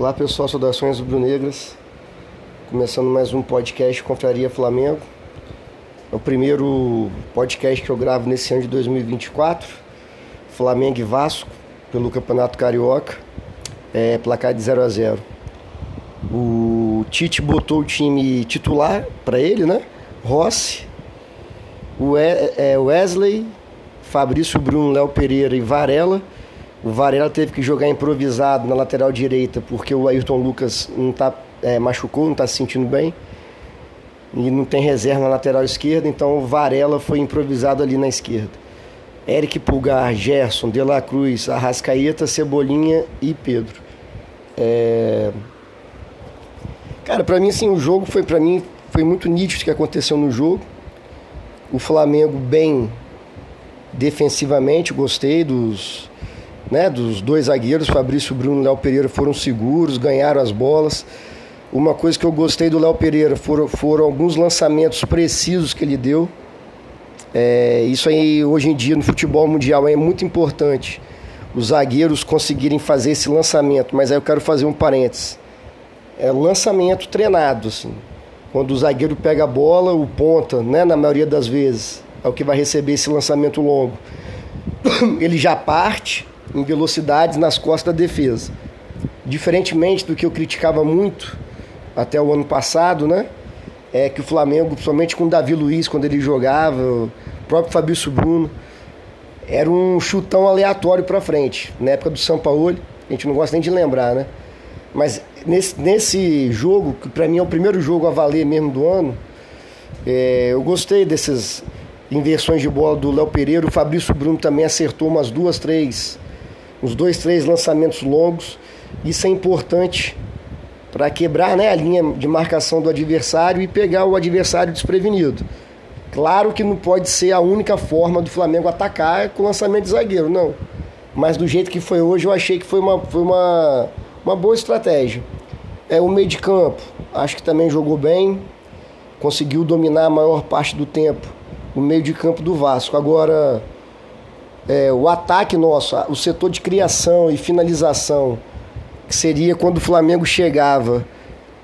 Olá pessoal, saudações rubro-negras. Começando mais um podcast Confraria Flamengo. É o primeiro podcast que eu gravo nesse ano de 2024. Flamengo e Vasco, pelo Campeonato Carioca. É, placar de 0 a 0 O Tite botou o time titular para ele, né? Rossi, é, Wesley, Fabrício Bruno, Léo Pereira e Varela o Varela teve que jogar improvisado na lateral direita porque o Ayrton Lucas não tá, é, machucou, não está se sentindo bem. E não tem reserva na lateral esquerda, então o Varela foi improvisado ali na esquerda. Eric Pulgar, Gerson, De La Cruz, Arrascaeta, Cebolinha e Pedro. É... Cara, para mim assim, o jogo foi para mim foi muito nítido o que aconteceu no jogo. O Flamengo bem defensivamente, gostei dos né, dos dois zagueiros, Fabrício Bruno e Léo Pereira, foram seguros, ganharam as bolas. Uma coisa que eu gostei do Léo Pereira foram, foram alguns lançamentos precisos que ele deu. É, isso aí, hoje em dia, no futebol mundial, é muito importante os zagueiros conseguirem fazer esse lançamento. Mas aí eu quero fazer um parênteses. É lançamento treinado, assim. Quando o zagueiro pega a bola, o ponta, né, na maioria das vezes, é o que vai receber esse lançamento longo. Ele já parte, em velocidades nas costas da defesa. Diferentemente do que eu criticava muito até o ano passado, né? É que o Flamengo, principalmente com o Davi Luiz, quando ele jogava, o próprio Fabrício Bruno, era um chutão aleatório para frente. Na época do São Paulo, a gente não gosta nem de lembrar, né? Mas nesse, nesse jogo, que para mim é o primeiro jogo a valer mesmo do ano, é, eu gostei dessas inversões de bola do Léo Pereira. O Fabrício Bruno também acertou umas duas, três uns dois, três lançamentos longos. Isso é importante para quebrar né, a linha de marcação do adversário e pegar o adversário desprevenido. Claro que não pode ser a única forma do Flamengo atacar com lançamento de zagueiro, não. Mas do jeito que foi hoje, eu achei que foi uma, foi uma, uma boa estratégia. É o meio de campo, acho que também jogou bem, conseguiu dominar a maior parte do tempo o meio de campo do Vasco. Agora, é, o ataque nosso, o setor de criação e finalização, que seria quando o Flamengo chegava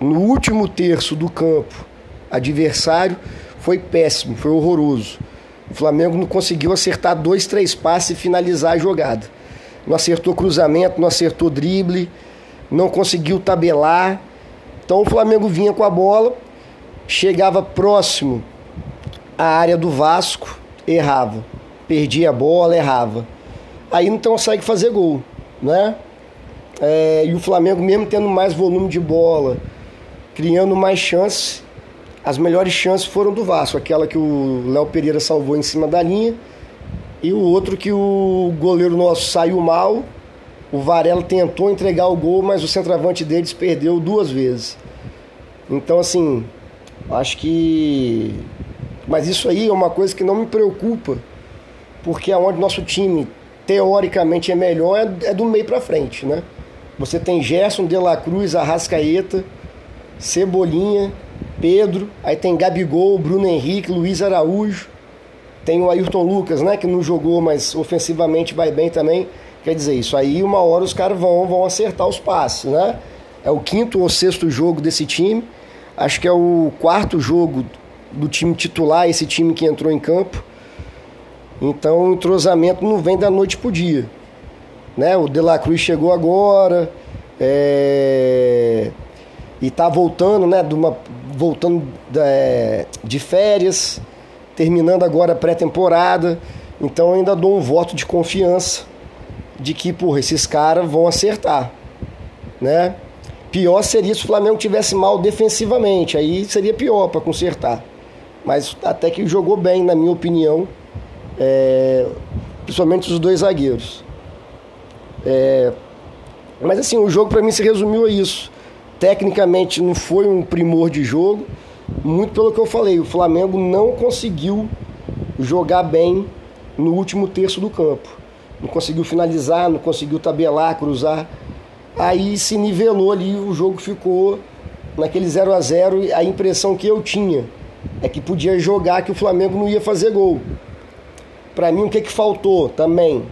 no último terço do campo adversário, foi péssimo, foi horroroso. O Flamengo não conseguiu acertar dois, três passes e finalizar a jogada. Não acertou cruzamento, não acertou drible, não conseguiu tabelar. Então o Flamengo vinha com a bola, chegava próximo à área do Vasco, errava perdia a bola, errava. Aí não consegue fazer gol, né? É, e o Flamengo, mesmo tendo mais volume de bola, criando mais chances, as melhores chances foram do Vasco. Aquela que o Léo Pereira salvou em cima da linha e o outro que o goleiro nosso saiu mal. O Varela tentou entregar o gol, mas o centroavante deles perdeu duas vezes. Então, assim, acho que. Mas isso aí é uma coisa que não me preocupa porque aonde nosso time teoricamente é melhor é, é do meio para frente, né? Você tem Gerson, De La Cruz, Arrascaeta, Cebolinha, Pedro, aí tem Gabigol, Bruno Henrique, Luiz Araújo, tem o Ayrton Lucas, né, que não jogou, mas ofensivamente vai bem também. Quer dizer, isso aí uma hora os caras vão, vão acertar os passes, né? É o quinto ou sexto jogo desse time. Acho que é o quarto jogo do time titular, esse time que entrou em campo. Então o entrosamento não vem da noite para o dia. Né? O De La Cruz chegou agora é... e está voltando, né? De uma... voltando é... de férias, terminando agora a pré-temporada. Então ainda dou um voto de confiança de que, porra, esses caras vão acertar. Né? Pior seria se o Flamengo tivesse mal defensivamente, aí seria pior para consertar. Mas até que jogou bem, na minha opinião é, principalmente os dois zagueiros. É, mas assim, o jogo para mim se resumiu a isso. Tecnicamente não foi um primor de jogo, muito pelo que eu falei, o Flamengo não conseguiu jogar bem no último terço do campo. Não conseguiu finalizar, não conseguiu tabelar, cruzar. Aí se nivelou ali, o jogo ficou naquele 0 a 0 A impressão que eu tinha é que podia jogar que o Flamengo não ia fazer gol. Para mim, o que, que faltou também?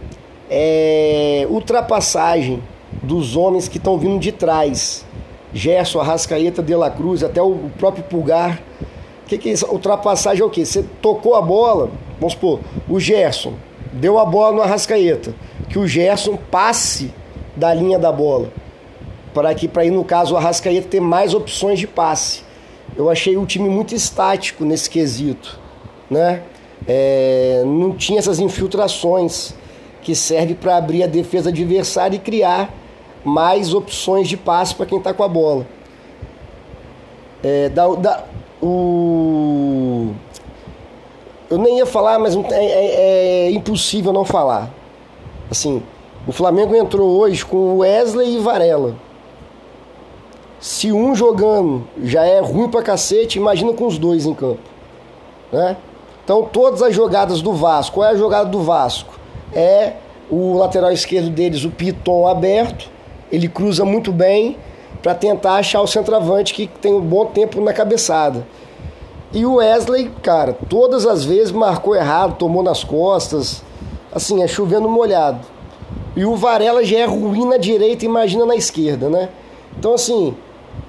É ultrapassagem dos homens que estão vindo de trás. Gerson, Arrascaeta, De La Cruz, até o próprio Pulgar. O que, que é isso? Ultrapassagem é o quê? Você tocou a bola, vamos supor, o Gerson deu a bola no Arrascaeta. Que o Gerson passe da linha da bola. Para que, para ir no caso, o Arrascaeta ter mais opções de passe. Eu achei o time muito estático nesse quesito. Né? É, não tinha essas infiltrações que serve para abrir a defesa adversária e criar mais opções de passe para quem está com a bola. É, da, da, o... Eu nem ia falar, mas é, é, é, impossível não falar. Assim, o Flamengo entrou hoje com Wesley e Varela. Se um jogando já é ruim pra cacete, imagina com os dois em campo. Né? Então todas as jogadas do Vasco, qual é a jogada do Vasco? É o lateral esquerdo deles, o Piton aberto, ele cruza muito bem para tentar achar o centroavante que tem um bom tempo na cabeçada. E o Wesley, cara, todas as vezes marcou errado, tomou nas costas, assim, é chovendo molhado. E o Varela já é ruim na direita, imagina na esquerda, né? Então, assim,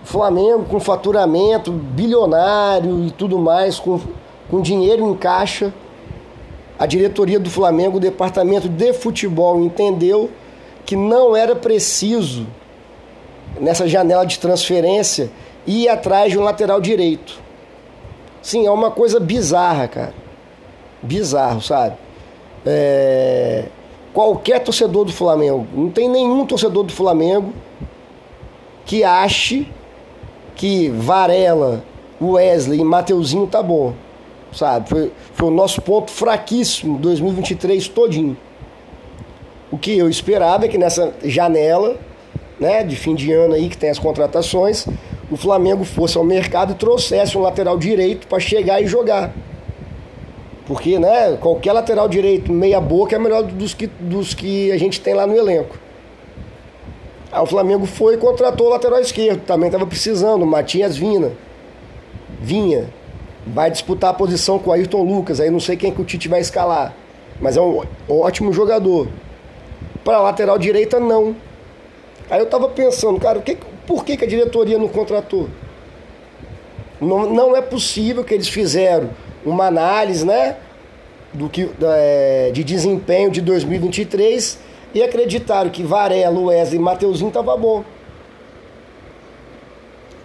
Flamengo com faturamento bilionário e tudo mais, com, com dinheiro em caixa, a diretoria do Flamengo, o departamento de futebol, entendeu que não era preciso, nessa janela de transferência, ir atrás de um lateral direito. Sim, é uma coisa bizarra, cara. Bizarro, sabe? É... Qualquer torcedor do Flamengo, não tem nenhum torcedor do Flamengo que ache que Varela, Wesley e Mateuzinho tá bom, sabe? Foi, foi o nosso ponto fraquíssimo 2023 todinho. O que eu esperava é que nessa janela, né, de fim de ano aí que tem as contratações, o Flamengo fosse ao mercado e trouxesse um lateral direito para chegar e jogar. Porque, né, qualquer lateral direito meia boca é melhor dos que, dos que a gente tem lá no elenco. Aí o Flamengo foi e contratou o lateral esquerdo, também estava precisando, Matias Vina. Vinha. Vai disputar a posição com o Ayrton Lucas, aí não sei quem que o Tite vai escalar. Mas é um ótimo jogador. Para lateral direita, não. Aí eu tava pensando, cara, que, por que, que a diretoria não contratou? Não, não é possível que eles fizeram uma análise, né? Do que, é, de desempenho de 2023 e acreditaram que Varela, Wesley e Mateuzinho tava bom. O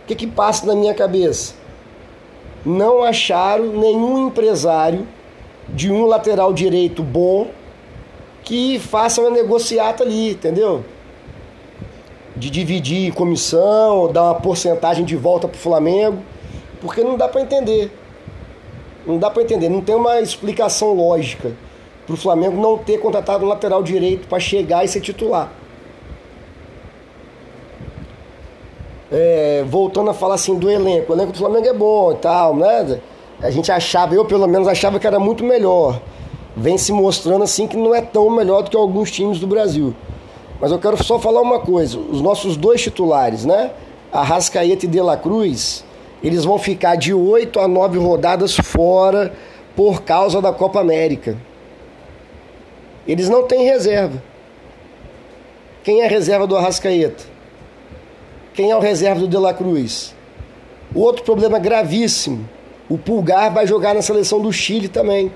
que, que passa na minha cabeça? Não acharam nenhum empresário de um lateral direito bom que façam uma negociata ali, entendeu? De dividir comissão, dar uma porcentagem de volta para o Flamengo, porque não dá para entender. Não dá para entender, não tem uma explicação lógica para o Flamengo não ter contratado um lateral direito para chegar e ser titular. É, voltando a falar assim do elenco, o elenco do Flamengo é bom e tal, né? A gente achava, eu pelo menos achava que era muito melhor vem se mostrando assim que não é tão melhor do que alguns times do Brasil. Mas eu quero só falar uma coisa: os nossos dois titulares, né? Arrascaeta e De La Cruz, eles vão ficar de 8 a 9 rodadas fora por causa da Copa América. Eles não têm reserva. Quem é a reserva do Arrascaeta? Quem é o reserva do De La Cruz? Outro problema gravíssimo: o Pulgar vai jogar na seleção do Chile também.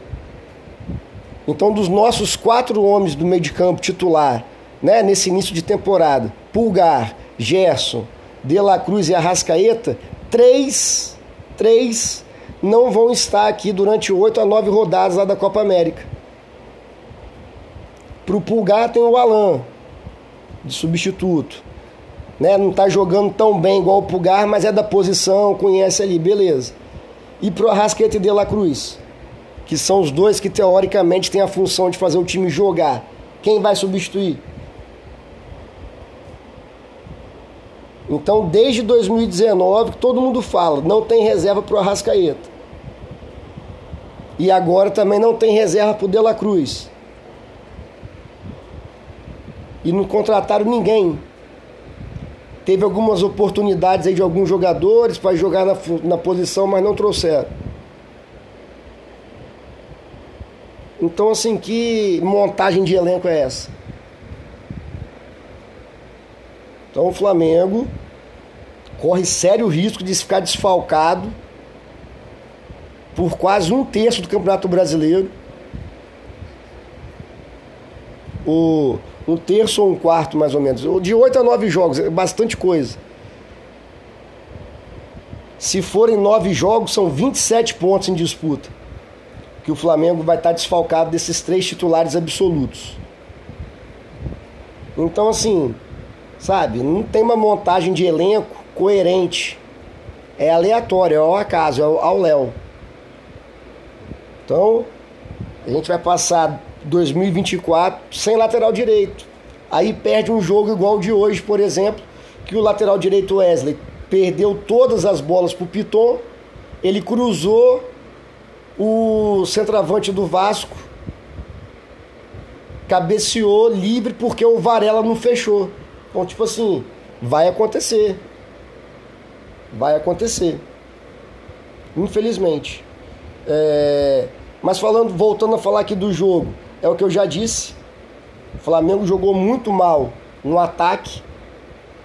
Então, dos nossos quatro homens do meio de campo titular, né, nesse início de temporada, Pulgar, Gerson, De La Cruz e Arrascaeta, três, três não vão estar aqui durante oito a nove rodadas lá da Copa América. Para o Pulgar tem o Alan, de substituto. Né? Não está jogando tão bem igual o Pulgar, mas é da posição, conhece ali, beleza. E para o Arrascaeta e De La Cruz? que são os dois que teoricamente têm a função de fazer o time jogar. Quem vai substituir? Então, desde 2019, todo mundo fala, não tem reserva para o Arrascaeta. E agora também não tem reserva para o De La Cruz. E não contrataram ninguém. Teve algumas oportunidades aí de alguns jogadores para jogar na, na posição, mas não trouxeram. Então, assim, que montagem de elenco é essa? Então o Flamengo corre sério risco de ficar desfalcado por quase um terço do Campeonato Brasileiro. O, um terço ou um quarto, mais ou menos. De oito a nove jogos, é bastante coisa. Se forem nove jogos, são 27 pontos em disputa. Que o Flamengo vai estar desfalcado desses três titulares absolutos. Então, assim, sabe, não tem uma montagem de elenco coerente. É aleatório, é ao acaso, é ao Léo. Então, a gente vai passar 2024 sem lateral direito. Aí perde um jogo igual o de hoje, por exemplo, que o lateral direito Wesley perdeu todas as bolas pro Piton, ele cruzou o centroavante do Vasco, cabeceou livre porque o Varela não fechou. Então, tipo assim, vai acontecer. Vai acontecer. Infelizmente. É... Mas falando, voltando a falar aqui do jogo, é o que eu já disse. O Flamengo jogou muito mal no ataque,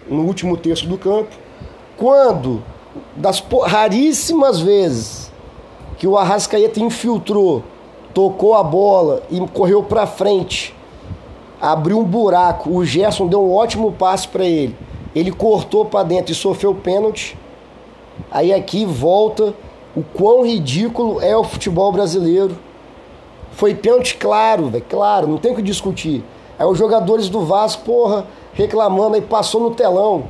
no último terço do campo. Quando, das raríssimas vezes que o Arrascaeta infiltrou, tocou a bola e correu para frente, abriu um buraco, o Gerson deu um ótimo passe para ele. Ele cortou para dentro e sofreu pênalti. Aí aqui volta o quão ridículo é o futebol brasileiro. Foi pênalti claro, velho, claro, não tem o que discutir. Aí os jogadores do Vasco, porra, reclamando aí, passou no telão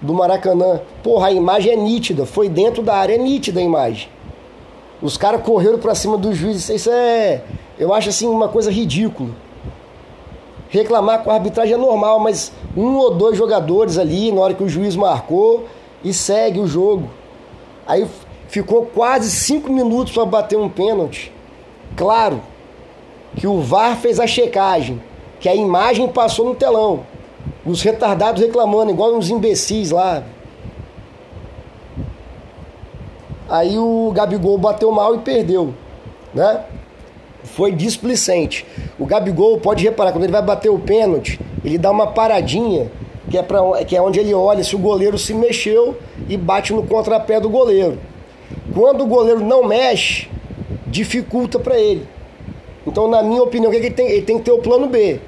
do Maracanã. Porra, a imagem é nítida, foi dentro da área, é nítida a imagem. Os caras correram para cima do juiz, isso é, eu acho assim uma coisa ridícula. Reclamar com a arbitragem é normal, mas um ou dois jogadores ali, na hora que o juiz marcou, e segue o jogo. Aí ficou quase cinco minutos para bater um pênalti. Claro que o VAR fez a checagem, que a imagem passou no telão. Os retardados reclamando, igual uns imbecis lá. Aí o Gabigol bateu mal e perdeu, né? Foi displicente. O Gabigol, pode reparar, quando ele vai bater o pênalti, ele dá uma paradinha, que é, pra, que é onde ele olha se o goleiro se mexeu e bate no contrapé do goleiro. Quando o goleiro não mexe, dificulta para ele. Então, na minha opinião, ele tem? Ele tem que ter o plano B.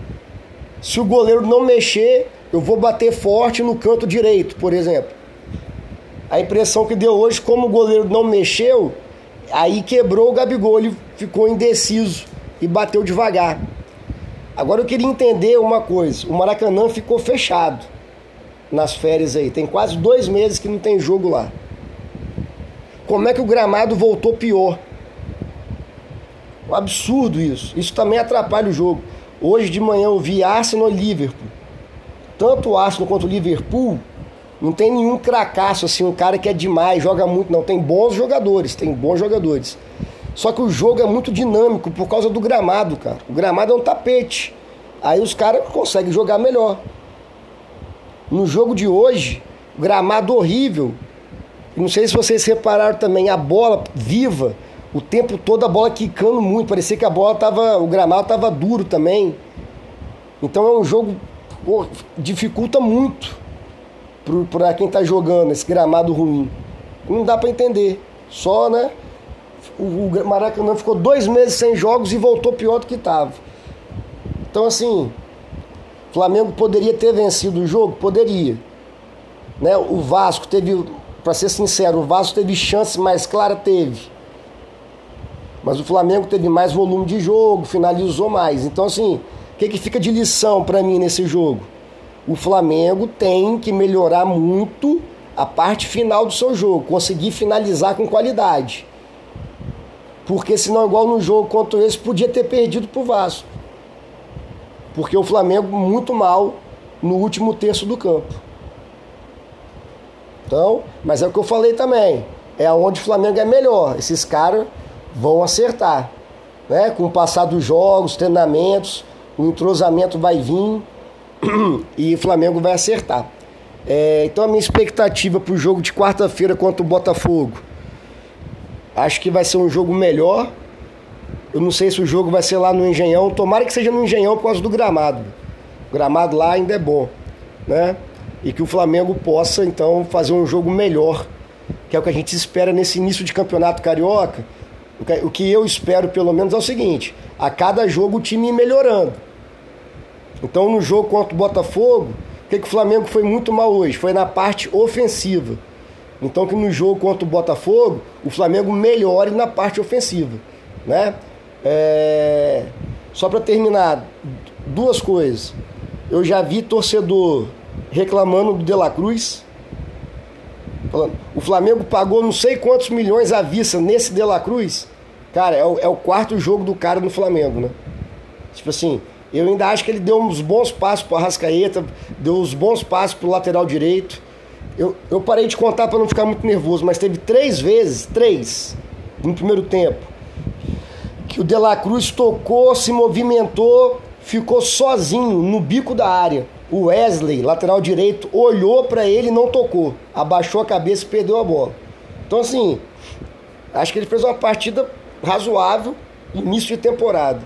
Se o goleiro não mexer, eu vou bater forte no canto direito, por exemplo. A impressão que deu hoje, como o goleiro não mexeu, aí quebrou o Gabigol, ele ficou indeciso e bateu devagar. Agora eu queria entender uma coisa: o Maracanã ficou fechado nas férias aí, tem quase dois meses que não tem jogo lá. Como é que o gramado voltou pior? Um absurdo isso. Isso também atrapalha o jogo. Hoje de manhã eu vi Arsenal e Liverpool. Tanto o Arsenal quanto o Liverpool não tem nenhum cracaço assim, um cara que é demais, joga muito, não. Tem bons jogadores, tem bons jogadores. Só que o jogo é muito dinâmico por causa do gramado, cara. O gramado é um tapete. Aí os caras conseguem jogar melhor. No jogo de hoje, gramado horrível. Não sei se vocês repararam também, a bola viva o tempo todo a bola quicando muito, parecia que a bola tava, o gramado tava duro também. Então é um jogo pô, dificulta muito para quem tá jogando esse gramado ruim. Não dá para entender. Só, né? O, o Maracanã ficou dois meses sem jogos e voltou pior do que estava. Então assim, Flamengo poderia ter vencido o jogo, poderia. Né? O Vasco teve, para ser sincero, o Vasco teve chance mais clara, teve. Mas o Flamengo teve mais volume de jogo, finalizou mais. Então, assim, o que, que fica de lição para mim nesse jogo? O Flamengo tem que melhorar muito a parte final do seu jogo, conseguir finalizar com qualidade. Porque senão, igual no jogo contra esse, podia ter perdido pro Vasco. Porque o Flamengo muito mal no último terço do campo. Então, mas é o que eu falei também. É onde o Flamengo é melhor. Esses caras vão acertar. Né? Com o passar dos jogos, treinamentos, o entrosamento vai vir e o Flamengo vai acertar. É, então a minha expectativa para o jogo de quarta-feira contra o Botafogo, acho que vai ser um jogo melhor. Eu não sei se o jogo vai ser lá no Engenhão. Tomara que seja no Engenhão por causa do gramado. O gramado lá ainda é bom, né? e que o Flamengo possa então fazer um jogo melhor, que é o que a gente espera nesse início de campeonato carioca. O que eu espero pelo menos é o seguinte: a cada jogo o time ir melhorando. Então no jogo contra o Botafogo, o que, que o Flamengo foi muito mal hoje? Foi na parte ofensiva. Então que no jogo contra o Botafogo, o Flamengo melhore na parte ofensiva. Né? É... Só para terminar, duas coisas. Eu já vi torcedor reclamando do De La Cruz. Falando, o Flamengo pagou não sei quantos milhões à vista nesse De La Cruz. Cara, é o, é o quarto jogo do cara no Flamengo, né? Tipo assim, eu ainda acho que ele deu uns bons passos pro Arrascaeta, deu uns bons passos pro lateral direito. Eu, eu parei de contar para não ficar muito nervoso, mas teve três vezes, três, no primeiro tempo, que o De La Cruz tocou, se movimentou, ficou sozinho no bico da área. O Wesley, lateral direito, olhou para ele e não tocou. Abaixou a cabeça e perdeu a bola. Então, assim, acho que ele fez uma partida razoável, início de temporada.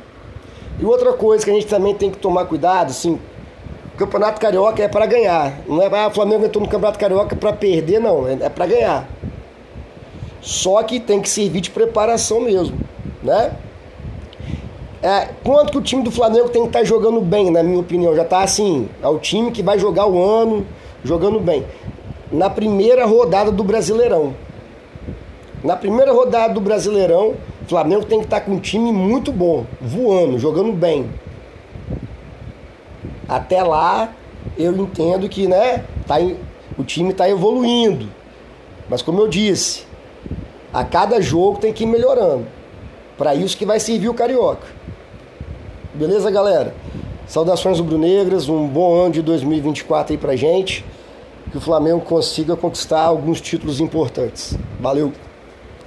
E outra coisa que a gente também tem que tomar cuidado, assim, o Campeonato Carioca é para ganhar. Não é ah, o Flamengo entrou no Campeonato Carioca para perder, não. É, é para ganhar. Só que tem que servir de preparação mesmo, né? É, quanto que o time do Flamengo tem que estar tá jogando bem, na minha opinião? Já está assim, é o time que vai jogar o ano jogando bem. Na primeira rodada do Brasileirão. Na primeira rodada do Brasileirão, o Flamengo tem que estar tá com um time muito bom, voando, jogando bem. Até lá, eu entendo que né, tá, o time está evoluindo. Mas como eu disse, a cada jogo tem que ir melhorando. Para isso que vai servir o Carioca. Beleza, galera? Saudações rubro-negras, um bom ano de 2024 aí pra gente. Que o Flamengo consiga conquistar alguns títulos importantes. Valeu!